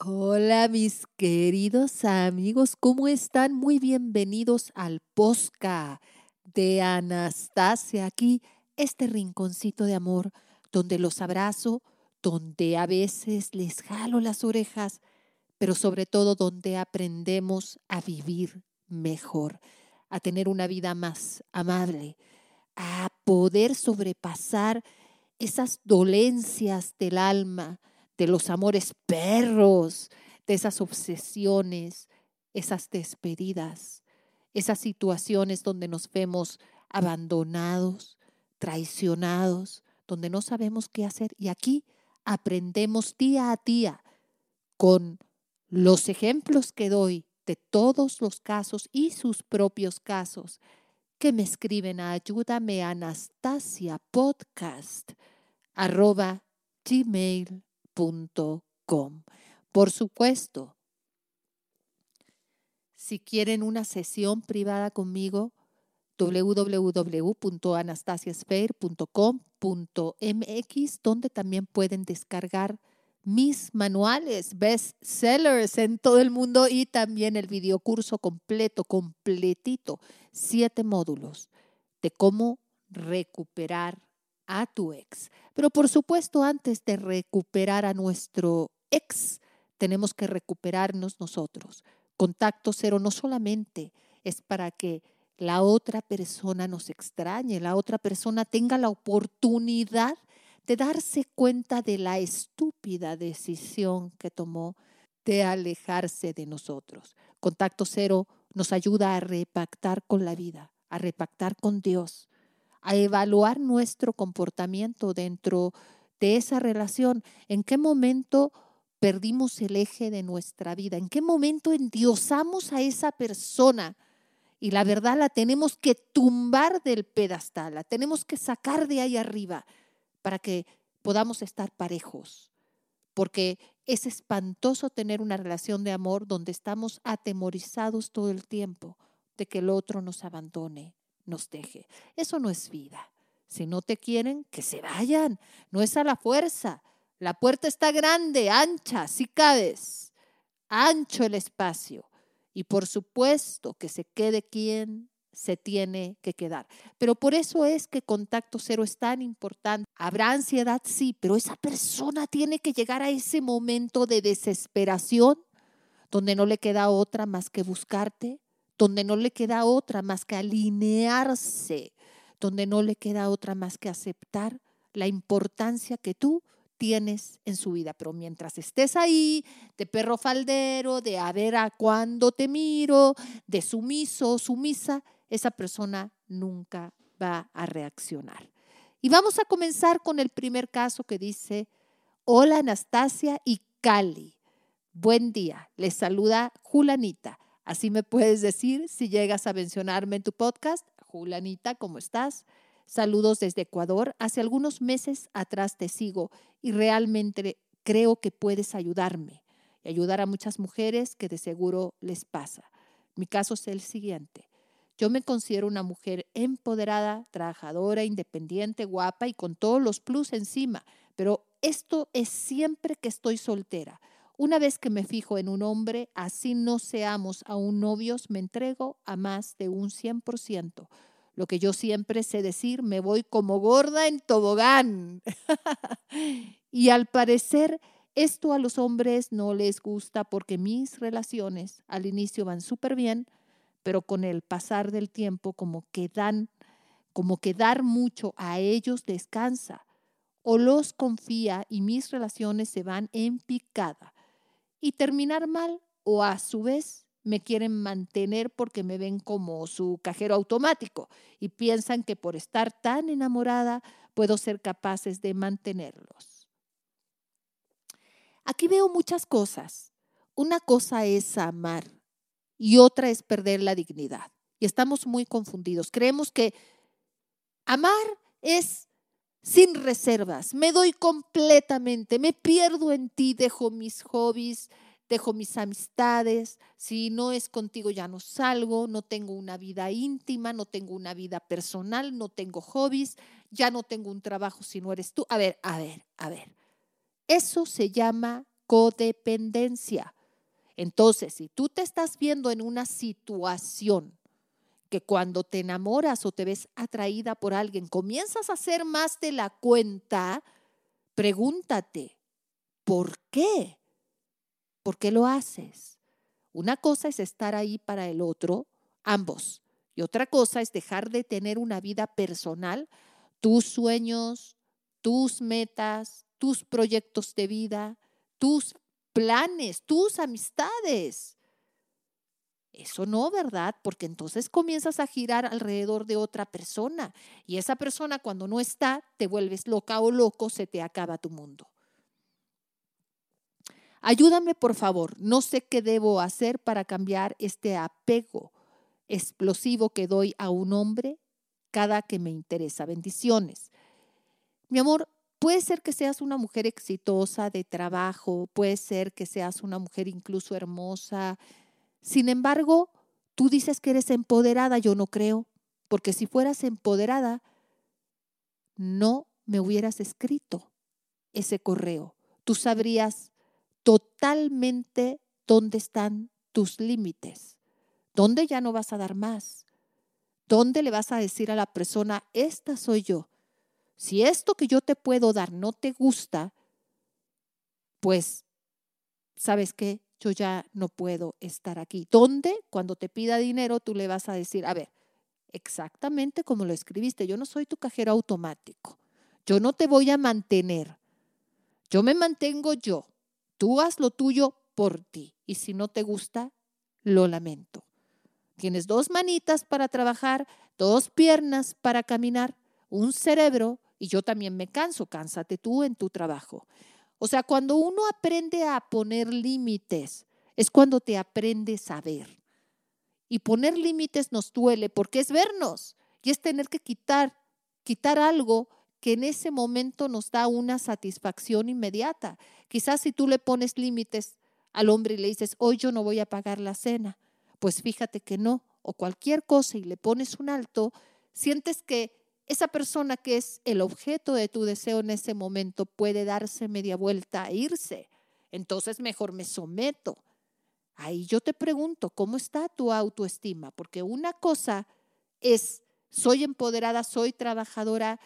Hola mis queridos amigos, ¿cómo están? Muy bienvenidos al Posca de Anastasia. Aquí, este rinconcito de amor donde los abrazo, donde a veces les jalo las orejas, pero sobre todo donde aprendemos a vivir mejor, a tener una vida más amable, a poder sobrepasar esas dolencias del alma, de los amores perros, de esas obsesiones, esas despedidas, esas situaciones donde nos vemos abandonados, traicionados, donde no sabemos qué hacer. Y aquí aprendemos día a día con los ejemplos que doy de todos los casos y sus propios casos que me escriben a ayúdame Anastasia podcast arroba gmail por supuesto, si quieren una sesión privada conmigo, www.anastasiasfair.com.mx, donde también pueden descargar mis manuales best sellers en todo el mundo y también el videocurso completo, completito, siete módulos de cómo recuperar a tu ex. Pero por supuesto, antes de recuperar a nuestro ex, tenemos que recuperarnos nosotros. Contacto cero no solamente es para que la otra persona nos extrañe, la otra persona tenga la oportunidad de darse cuenta de la estúpida decisión que tomó de alejarse de nosotros. Contacto cero nos ayuda a repactar con la vida, a repactar con Dios, a evaluar nuestro comportamiento dentro de esa relación, en qué momento perdimos el eje de nuestra vida, en qué momento endiosamos a esa persona y la verdad la tenemos que tumbar del pedestal, la tenemos que sacar de ahí arriba para que podamos estar parejos, porque es espantoso tener una relación de amor donde estamos atemorizados todo el tiempo de que el otro nos abandone, nos deje. Eso no es vida. Si no te quieren, que se vayan. No es a la fuerza. La puerta está grande, ancha, si cabes. Ancho el espacio. Y por supuesto que se quede quien se tiene que quedar. Pero por eso es que contacto cero es tan importante. Habrá ansiedad, sí, pero esa persona tiene que llegar a ese momento de desesperación donde no le queda otra más que buscarte, donde no le queda otra más que alinearse, donde no le queda otra más que aceptar la importancia que tú tienes en su vida. Pero mientras estés ahí, de perro faldero, de a ver a cuándo te miro, de sumiso o sumisa, esa persona nunca va a reaccionar. Y vamos a comenzar con el primer caso que dice, hola Anastasia y Cali. Buen día, les saluda Julanita. Así me puedes decir si llegas a mencionarme en tu podcast. Julanita, ¿cómo estás? Saludos desde Ecuador. Hace algunos meses atrás te sigo y realmente creo que puedes ayudarme y ayudar a muchas mujeres que de seguro les pasa. Mi caso es el siguiente. Yo me considero una mujer empoderada, trabajadora, independiente, guapa y con todos los plus encima, pero esto es siempre que estoy soltera. Una vez que me fijo en un hombre, así no seamos aún novios, me entrego a más de un 100%. Lo que yo siempre sé decir, me voy como gorda en tobogán. y al parecer, esto a los hombres no les gusta porque mis relaciones al inicio van súper bien, pero con el pasar del tiempo como que dan, como que dar mucho a ellos descansa o los confía y mis relaciones se van en picada y terminar mal o a su vez me quieren mantener porque me ven como su cajero automático y piensan que por estar tan enamorada puedo ser capaces de mantenerlos. Aquí veo muchas cosas. Una cosa es amar y otra es perder la dignidad. Y estamos muy confundidos. Creemos que amar es sin reservas, me doy completamente, me pierdo en ti, dejo mis hobbies, dejo mis amistades, si no es contigo ya no salgo, no tengo una vida íntima, no tengo una vida personal, no tengo hobbies, ya no tengo un trabajo si no eres tú. A ver, a ver, a ver. Eso se llama codependencia. Entonces, si tú te estás viendo en una situación que cuando te enamoras o te ves atraída por alguien, comienzas a hacer más de la cuenta, pregúntate, ¿por qué? ¿Por qué lo haces? Una cosa es estar ahí para el otro, ambos, y otra cosa es dejar de tener una vida personal, tus sueños, tus metas, tus proyectos de vida, tus planes, tus amistades. Eso no, ¿verdad? Porque entonces comienzas a girar alrededor de otra persona y esa persona cuando no está, te vuelves loca o loco, se te acaba tu mundo. Ayúdame, por favor. No sé qué debo hacer para cambiar este apego explosivo que doy a un hombre cada que me interesa. Bendiciones. Mi amor, puede ser que seas una mujer exitosa de trabajo, puede ser que seas una mujer incluso hermosa, sin embargo, tú dices que eres empoderada, yo no creo, porque si fueras empoderada, no me hubieras escrito ese correo. Tú sabrías totalmente dónde están tus límites, dónde ya no vas a dar más, dónde le vas a decir a la persona, esta soy yo. Si esto que yo te puedo dar no te gusta, pues, ¿sabes qué? Yo ya no puedo estar aquí. ¿Dónde? Cuando te pida dinero, tú le vas a decir, a ver, exactamente como lo escribiste, yo no soy tu cajero automático, yo no te voy a mantener, yo me mantengo yo, tú haz lo tuyo por ti y si no te gusta, lo lamento. Tienes dos manitas para trabajar, dos piernas para caminar, un cerebro y yo también me canso, cánsate tú en tu trabajo. O sea, cuando uno aprende a poner límites, es cuando te aprendes a ver. Y poner límites nos duele porque es vernos y es tener que quitar, quitar algo que en ese momento nos da una satisfacción inmediata. Quizás si tú le pones límites al hombre y le dices, hoy yo no voy a pagar la cena, pues fíjate que no, o cualquier cosa y le pones un alto, sientes que esa persona que es el objeto de tu deseo en ese momento puede darse media vuelta e irse. Entonces mejor me someto. Ahí yo te pregunto, ¿cómo está tu autoestima? Porque una cosa es, soy empoderada, soy trabajadora,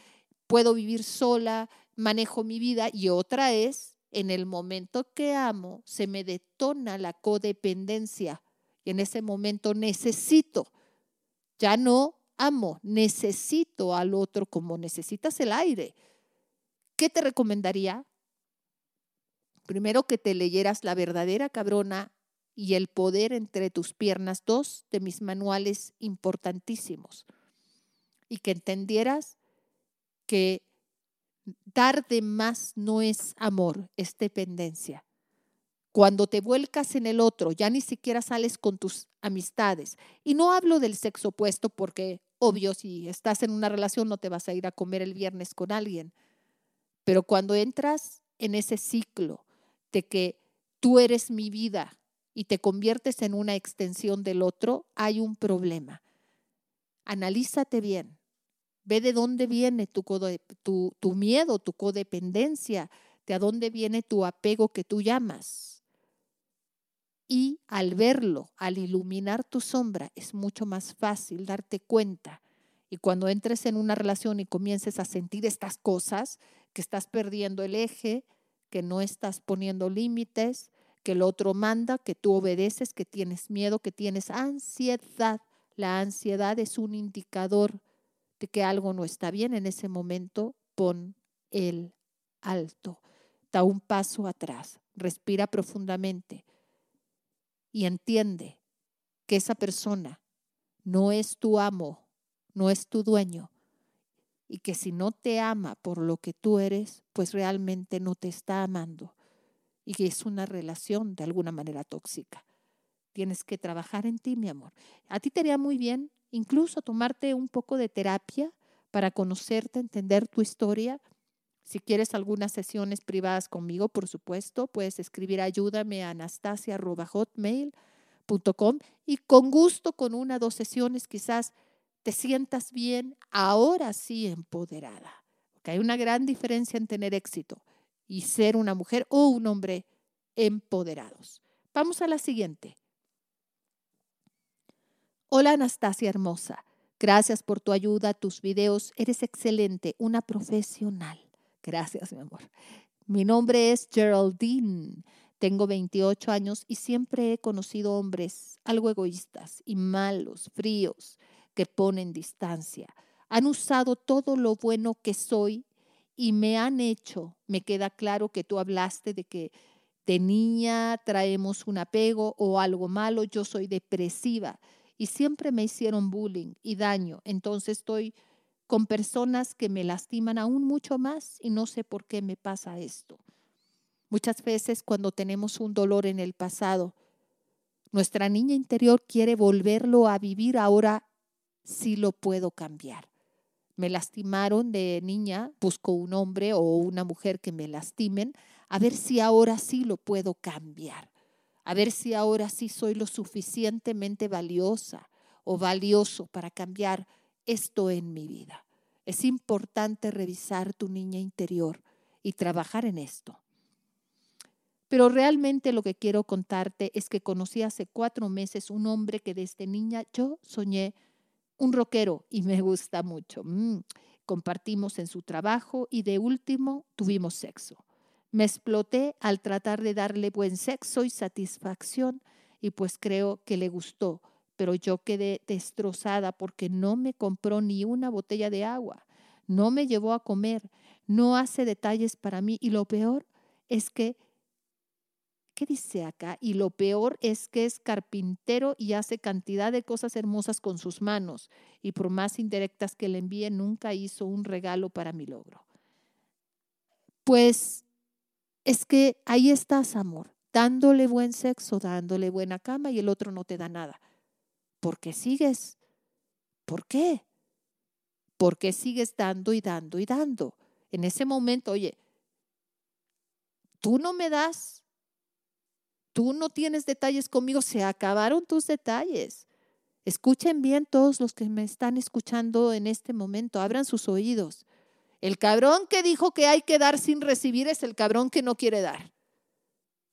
puedo vivir sola, manejo mi vida, y otra es, en el momento que amo, se me detona la codependencia y en ese momento necesito, ya no amo, necesito al otro como necesitas el aire. ¿Qué te recomendaría? Primero que te leyeras La verdadera cabrona y El poder entre tus piernas, dos de mis manuales importantísimos. Y que entendieras que dar de más no es amor, es dependencia. Cuando te vuelcas en el otro, ya ni siquiera sales con tus amistades. Y no hablo del sexo opuesto porque, obvio, si estás en una relación no te vas a ir a comer el viernes con alguien. Pero cuando entras en ese ciclo de que tú eres mi vida y te conviertes en una extensión del otro, hay un problema. Analízate bien. Ve de dónde viene tu, miedo, tu codependencia, de a dónde viene tu apego que tú llamas y al verlo, al iluminar tu sombra, es mucho más fácil darte cuenta. Y cuando entres en una relación y comiences a sentir estas cosas, que estás perdiendo el eje, que no estás poniendo límites, que el otro manda, que tú obedeces, que tienes miedo, que tienes ansiedad. La ansiedad es un indicador de que algo no está bien. En ese momento, pon el alto. Da un paso atrás. Respira profundamente y entiende que esa persona no es tu amo, no es tu dueño, y que si no te ama por lo que tú eres, pues realmente no te está amando y que es una relación de alguna manera tóxica. Tienes que trabajar en ti, mi amor. A ti te haría muy bien incluso tomarte un poco de terapia para conocerte, entender tu historia. Si quieres algunas sesiones privadas conmigo, por supuesto, puedes escribir ayúdame a anastasia.hotmail.com y con gusto, con una o dos sesiones, quizás te sientas bien, ahora sí empoderada. Porque hay una gran diferencia en tener éxito y ser una mujer o un hombre empoderados. Vamos a la siguiente. Hola Anastasia hermosa. Gracias por tu ayuda, tus videos. Eres excelente, una profesional. Gracias, mi amor. Mi nombre es Geraldine. Tengo 28 años y siempre he conocido hombres algo egoístas y malos, fríos, que ponen distancia. Han usado todo lo bueno que soy y me han hecho, me queda claro que tú hablaste de que de niña traemos un apego o algo malo, yo soy depresiva y siempre me hicieron bullying y daño, entonces estoy con personas que me lastiman aún mucho más y no sé por qué me pasa esto. Muchas veces cuando tenemos un dolor en el pasado, nuestra niña interior quiere volverlo a vivir, ahora sí lo puedo cambiar. Me lastimaron de niña, busco un hombre o una mujer que me lastimen, a ver si ahora sí lo puedo cambiar, a ver si ahora sí soy lo suficientemente valiosa o valioso para cambiar esto en mi vida. Es importante revisar tu niña interior y trabajar en esto. Pero realmente lo que quiero contarte es que conocí hace cuatro meses un hombre que desde niña yo soñé un rockero y me gusta mucho. Mm, compartimos en su trabajo y de último tuvimos sexo. Me exploté al tratar de darle buen sexo y satisfacción y pues creo que le gustó, pero yo quedé destrozada porque no me compró ni una botella de agua, no me llevó a comer, no hace detalles para mí y lo peor es que ¿Qué dice acá? Y lo peor es que es carpintero y hace cantidad de cosas hermosas con sus manos. Y por más indirectas que le envíe, nunca hizo un regalo para mi logro. Pues es que ahí estás, amor, dándole buen sexo, dándole buena cama y el otro no te da nada. ¿Por qué sigues? ¿Por qué? ¿Por qué sigues dando y dando y dando? En ese momento, oye, tú no me das, tú no tienes detalles conmigo, se acabaron tus detalles. Escuchen bien todos los que me están escuchando en este momento, abran sus oídos. El cabrón que dijo que hay que dar sin recibir es el cabrón que no quiere dar.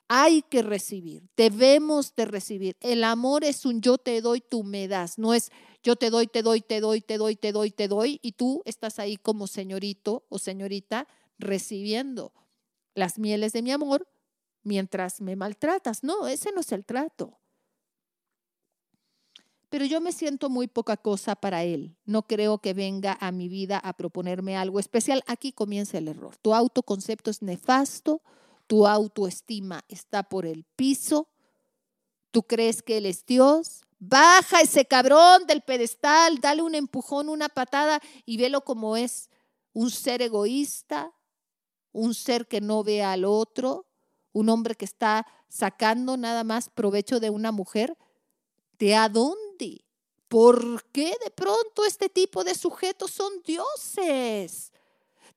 Hay que recibir, debemos de recibir. El amor es un yo te doy, tú me das. No es yo te doy, te doy, te doy, te doy, te doy, te doy, y tú estás ahí como señorito o señorita recibiendo las mieles de mi amor mientras me maltratas. No, ese no es el trato pero yo me siento muy poca cosa para Él. No creo que venga a mi vida a proponerme algo especial. Aquí comienza el error. Tu autoconcepto es nefasto, tu autoestima está por el piso, tú crees que Él es Dios. Baja ese cabrón del pedestal, dale un empujón, una patada y velo como es un ser egoísta, un ser que no ve al otro, un hombre que está sacando nada más provecho de una mujer. ¿De a dónde? ¿Por qué de pronto este tipo de sujetos son dioses?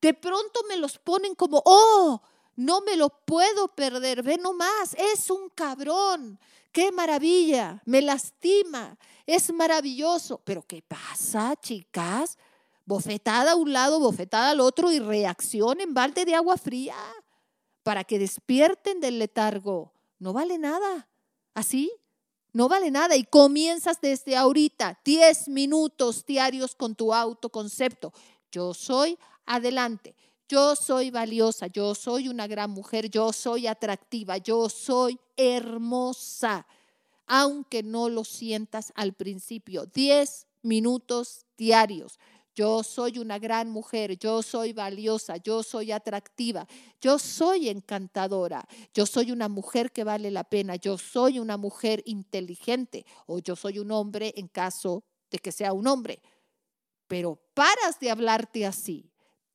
De pronto me los ponen como, oh, no me lo puedo perder, ve nomás, es un cabrón, qué maravilla, me lastima, es maravilloso. Pero ¿qué pasa, chicas? Bofetada a un lado, bofetada al otro y reacción en balde de agua fría para que despierten del letargo. No vale nada. ¿Así? No vale nada y comienzas desde ahorita 10 minutos diarios con tu autoconcepto. Yo soy adelante, yo soy valiosa, yo soy una gran mujer, yo soy atractiva, yo soy hermosa, aunque no lo sientas al principio. 10 minutos diarios. Yo soy una gran mujer, yo soy valiosa, yo soy atractiva, yo soy encantadora, yo soy una mujer que vale la pena, yo soy una mujer inteligente o yo soy un hombre en caso de que sea un hombre. Pero paras de hablarte así,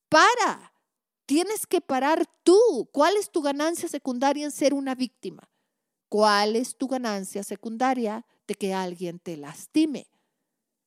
para. Tienes que parar tú. ¿Cuál es tu ganancia secundaria en ser una víctima? ¿Cuál es tu ganancia secundaria de que alguien te lastime?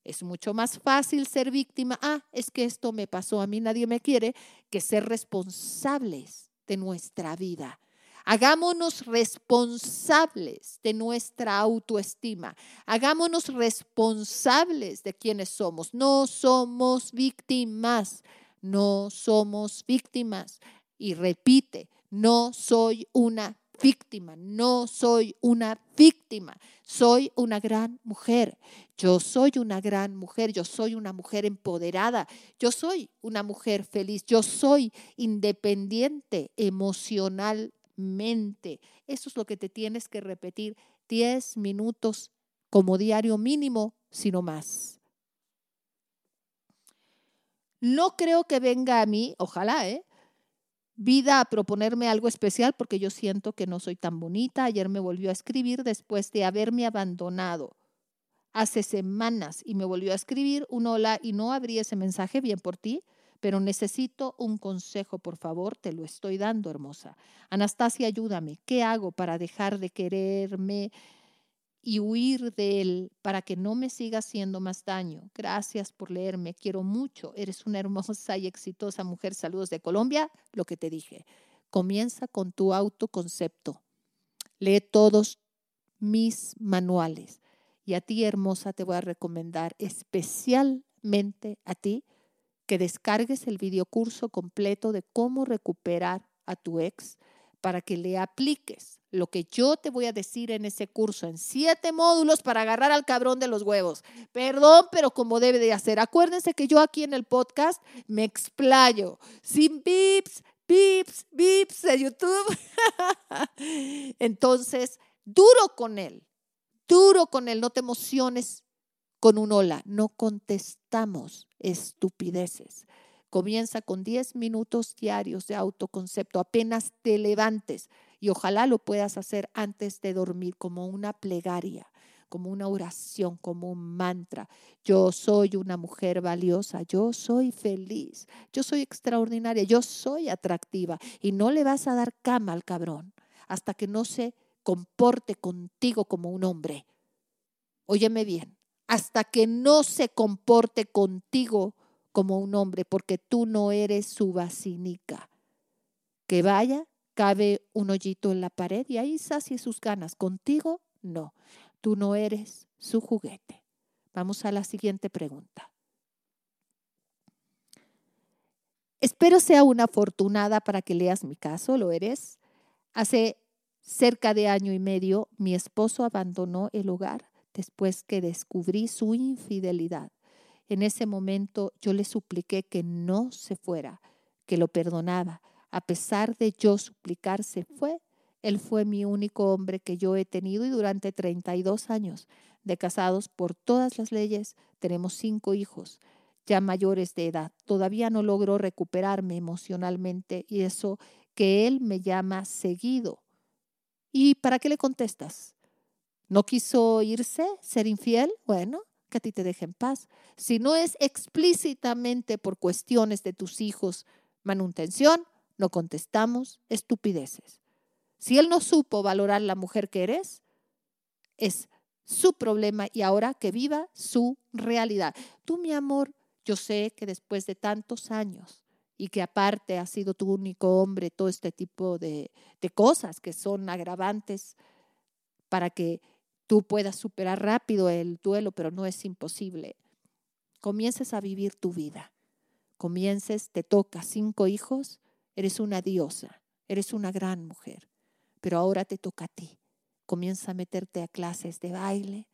Es mucho más fácil ser víctima, ah, es que esto me pasó, a mí nadie me quiere, que ser responsables de nuestra vida. Hagámonos responsables de nuestra autoestima. Hagámonos responsables de quienes somos. No somos víctimas. No somos víctimas. Y repite, no soy una víctima, no soy una víctima, soy una gran mujer. Yo soy una gran mujer, yo soy una mujer empoderada, yo soy una mujer feliz, yo soy independiente emocionalmente. Eso es lo que te tienes que repetir 10 minutos como diario mínimo, sino más. No creo que venga a mí, ojalá, ¿eh? vida a proponerme algo especial porque yo siento que no soy tan bonita. Ayer me volvió a escribir después de haberme abandonado hace semanas y me volvió a escribir un hola y no abrí ese mensaje bien por ti, pero necesito un consejo, por favor, te lo estoy dando, hermosa. Anastasia, ayúdame. ¿Qué hago para dejar de quererme? Y huir de él para que no me siga haciendo más daño. Gracias por leerme, quiero mucho. Eres una hermosa y exitosa mujer. Saludos de Colombia. Lo que te dije. Comienza con tu autoconcepto. Lee todos mis manuales. Y a ti, hermosa, te voy a recomendar especialmente a ti que descargues el videocurso completo de cómo recuperar a tu ex para que le apliques lo que yo te voy a decir en ese curso, en siete módulos para agarrar al cabrón de los huevos. Perdón, pero como debe de hacer. Acuérdense que yo aquí en el podcast me explayo, sin bips, bips, bips de YouTube. Entonces, duro con él, duro con él, no te emociones con un hola, no contestamos estupideces. Comienza con 10 minutos diarios de autoconcepto, apenas te levantes y ojalá lo puedas hacer antes de dormir como una plegaria, como una oración, como un mantra. Yo soy una mujer valiosa, yo soy feliz, yo soy extraordinaria, yo soy atractiva y no le vas a dar cama al cabrón hasta que no se comporte contigo como un hombre. Óyeme bien, hasta que no se comporte contigo como un hombre, porque tú no eres su vacinica. Que vaya, cabe un hoyito en la pared y ahí sacie sus ganas. Contigo, no. Tú no eres su juguete. Vamos a la siguiente pregunta. Espero sea una afortunada para que leas mi caso, ¿lo eres? Hace cerca de año y medio mi esposo abandonó el hogar después que descubrí su infidelidad. En ese momento yo le supliqué que no se fuera, que lo perdonaba. A pesar de yo suplicar, se fue. Él fue mi único hombre que yo he tenido y durante 32 años de casados por todas las leyes tenemos cinco hijos ya mayores de edad. Todavía no logro recuperarme emocionalmente y eso que él me llama seguido. ¿Y para qué le contestas? ¿No quiso irse, ser infiel? Bueno, que a ti te deje en paz. Si no es explícitamente por cuestiones de tus hijos, manutención, no contestamos estupideces. Si él no supo valorar la mujer que eres, es su problema y ahora que viva su realidad. Tú, mi amor, yo sé que después de tantos años y que aparte has sido tu único hombre, todo este tipo de, de cosas que son agravantes para que tú puedas superar rápido el duelo, pero no es imposible. Comiences a vivir tu vida. Comiences, te toca cinco hijos, eres una diosa, eres una gran mujer, pero ahora te toca a ti. Comienza a meterte a clases de baile,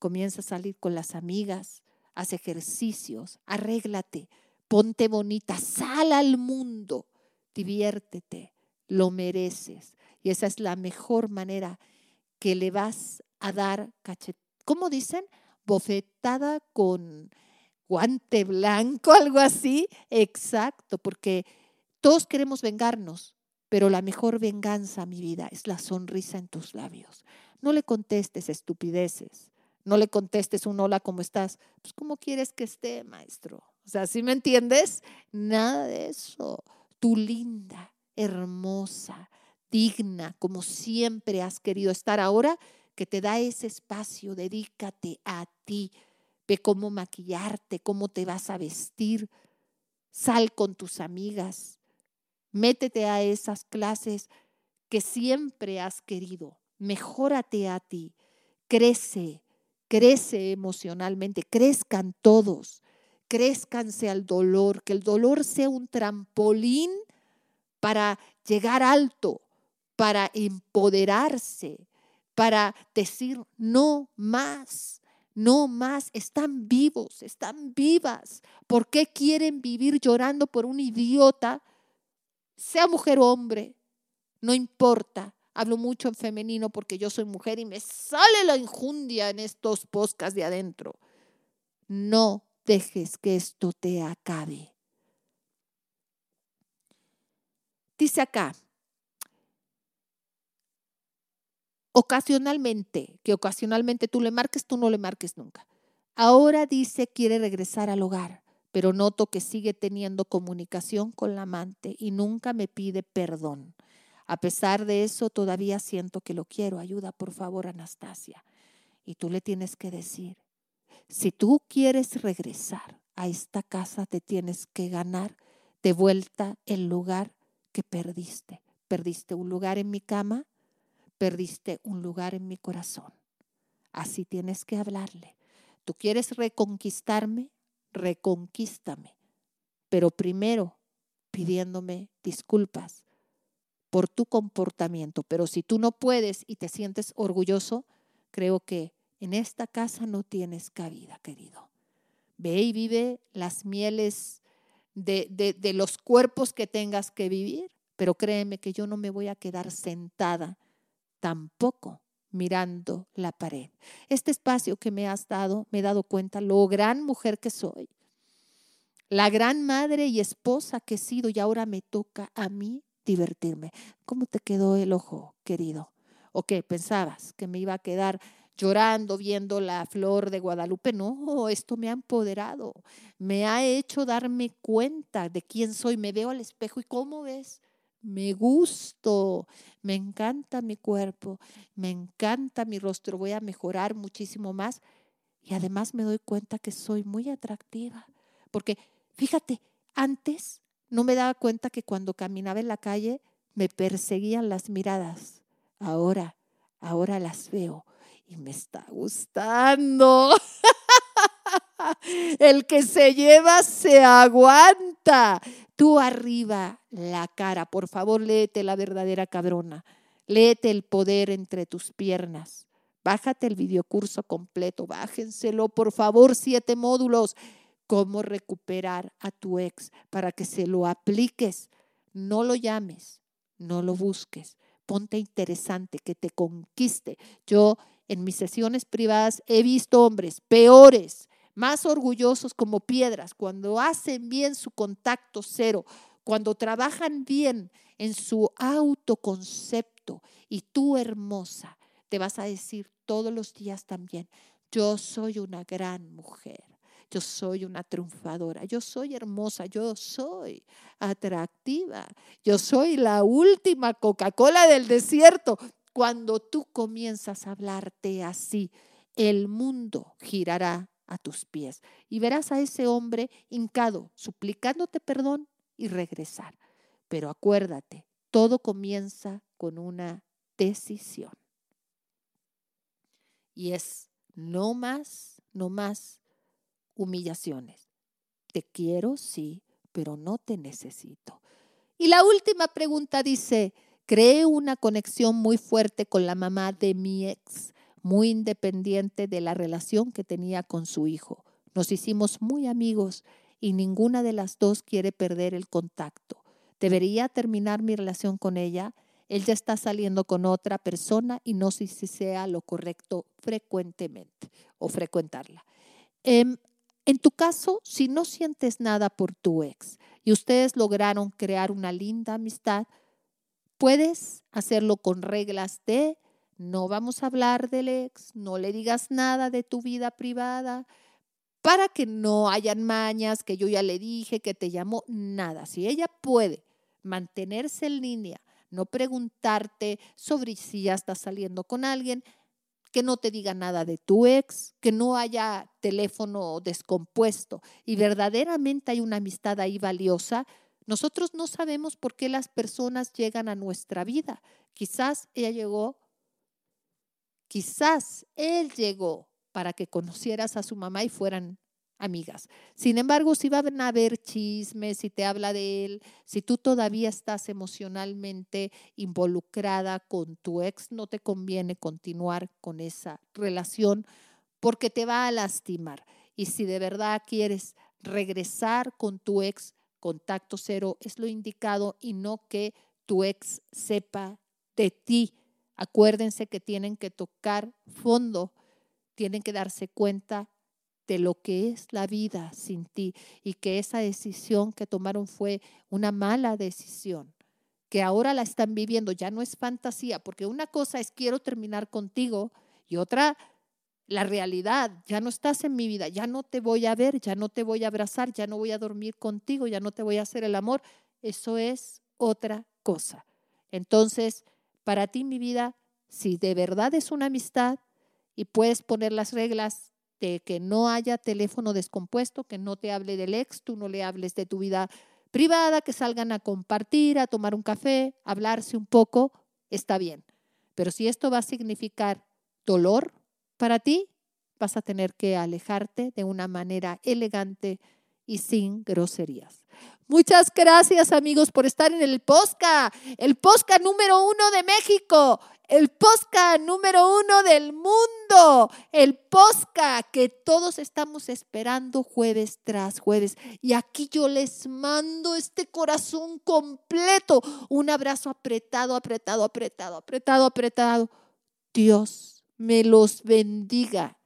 comienza a salir con las amigas, haz ejercicios, arréglate, ponte bonita, sal al mundo, diviértete, lo mereces. Y esa es la mejor manera que le vas a dar cachet, ¿cómo dicen? Bofetada con guante blanco, algo así. Exacto, porque todos queremos vengarnos, pero la mejor venganza, mi vida, es la sonrisa en tus labios. No le contestes estupideces. No le contestes un hola, ¿cómo estás? Pues, ¿cómo quieres que esté, maestro? O sea, ¿sí me entiendes? Nada de eso. Tú linda, hermosa, digna, como siempre has querido estar ahora, que te da ese espacio, dedícate a ti. Ve cómo maquillarte, cómo te vas a vestir. Sal con tus amigas. Métete a esas clases que siempre has querido. Mejórate a ti. Crece, crece emocionalmente. Crezcan todos. Crezcanse al dolor. Que el dolor sea un trampolín para llegar alto para empoderarse, para decir no más, no más, están vivos, están vivas. ¿Por qué quieren vivir llorando por un idiota? Sea mujer o hombre, no importa. Hablo mucho en femenino porque yo soy mujer y me sale la injundia en estos podcasts de adentro. No dejes que esto te acabe. Dice acá, ocasionalmente, que ocasionalmente tú le marques, tú no le marques nunca. Ahora dice quiere regresar al hogar, pero noto que sigue teniendo comunicación con la amante y nunca me pide perdón. A pesar de eso, todavía siento que lo quiero. Ayuda, por favor, Anastasia. Y tú le tienes que decir, si tú quieres regresar a esta casa, te tienes que ganar de vuelta el lugar que perdiste. Perdiste un lugar en mi cama, perdiste un lugar en mi corazón. Así tienes que hablarle. Tú quieres reconquistarme, reconquístame, pero primero pidiéndome disculpas por tu comportamiento. Pero si tú no puedes y te sientes orgulloso, creo que en esta casa no tienes cabida, querido. Ve y vive las mieles de, los cuerpos que tengas que vivir, pero créeme que yo no me voy a quedar sentada tampoco mirando la pared. Este espacio que me has dado, me he dado cuenta lo gran mujer que soy, la gran madre y esposa que he sido y ahora me toca a mí divertirme. ¿Cómo te quedó el ojo, querido? ¿O qué pensabas que me iba a quedar llorando viendo la flor de Guadalupe. No, esto me ha empoderado, me ha hecho darme cuenta de quién soy. Me veo al espejo y ¿cómo ves? Me gusto, me encanta mi cuerpo, me encanta mi rostro, voy a mejorar muchísimo más y además me doy cuenta que soy muy atractiva. Porque fíjate, antes no me daba cuenta que cuando caminaba en la calle me perseguían las miradas. Ahora, ahora las veo y me está gustando. El que se lleva se aguanta. Tú arriba la cara, por favor, léete la verdadera cabrona. Léete el poder entre tus piernas. Bájate el videocurso completo, bájenselo, por favor, siete módulos. Cómo recuperar a tu ex para que se lo apliques. No lo llames, no lo busques. Ponte interesante, que te conquiste. Yo en mis sesiones privadas he visto hombres peores, más orgullosos como piedras, cuando hacen bien su contacto cero, cuando trabajan bien en su autoconcepto y tú hermosa, te vas a decir todos los días también, yo soy una gran mujer. Yo soy una triunfadora, yo soy hermosa, yo soy atractiva, yo soy la última Coca-Cola del desierto, cuando tú comienzas a hablarte así, el mundo girará a tus pies y verás a ese hombre hincado, suplicándote perdón y regresar. Pero acuérdate, todo comienza con una decisión. Y es no más, no más humillaciones. Te quiero, sí, pero no te necesito. Y la última pregunta dice, Creé una conexión muy fuerte con la mamá de mi ex, muy independiente de la relación que tenía con su hijo. Nos hicimos muy amigos y ninguna de las dos quiere perder el contacto. Debería terminar mi relación con ella. Él ya está saliendo con otra persona y no sé si sea lo correcto frecuentemente o frecuentarla. Em, en tu caso, si no sientes nada por tu ex y ustedes lograron crear una linda amistad, Puedes hacerlo con reglas de no vamos a hablar del ex, no le digas nada de tu vida privada, para que no hayan mañas, que yo ya le dije, que te llamó, nada. Si ella puede mantenerse en línea, no preguntarte sobre si ya estás saliendo con alguien, que no te diga nada de tu ex, que no haya teléfono descompuesto y verdaderamente hay una amistad ahí valiosa, nosotros no sabemos por qué las personas llegan a nuestra vida. Quizás ella llegó, quizás él llegó para que conocieras a su mamá y fueran amigas. Sin embargo, si van a haber chismes, si te habla de él, si tú todavía estás emocionalmente involucrada con tu ex, no te conviene continuar con esa relación porque te va a lastimar. Y si de verdad quieres regresar con tu ex, contacto cero es lo indicado y no que tu ex sepa de ti. Acuérdense que tienen que tocar fondo, tienen que darse cuenta de lo que es la vida sin ti y que esa decisión que tomaron fue una mala decisión, que ahora la están viviendo, ya no es fantasía, porque una cosa es quiero terminar contigo y otra la realidad, ya no estás en mi vida, ya no te voy a ver, ya no te voy a abrazar, ya no voy a dormir contigo, ya no te voy a hacer el amor, eso es otra cosa. Entonces, para ti mi vida, si de verdad es una amistad y puedes poner las reglas de que no haya teléfono descompuesto, que no te hable del ex, tú no le hables de tu vida privada, que salgan a compartir, a tomar un café, hablarse un poco, está bien. Pero si esto va a significar dolor para ti, vas a tener que alejarte de una manera elegante y sin groserías. Muchas gracias amigos por estar en el Posca, el Posca número uno de México el Posca número uno del mundo, el Posca que todos estamos esperando jueves tras jueves. Y aquí yo les mando este corazón completo, un abrazo apretado, apretado, apretado, apretado, apretado. Dios me los bendiga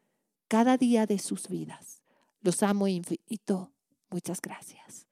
cada día de sus vidas. Los amo infinito. Muchas gracias.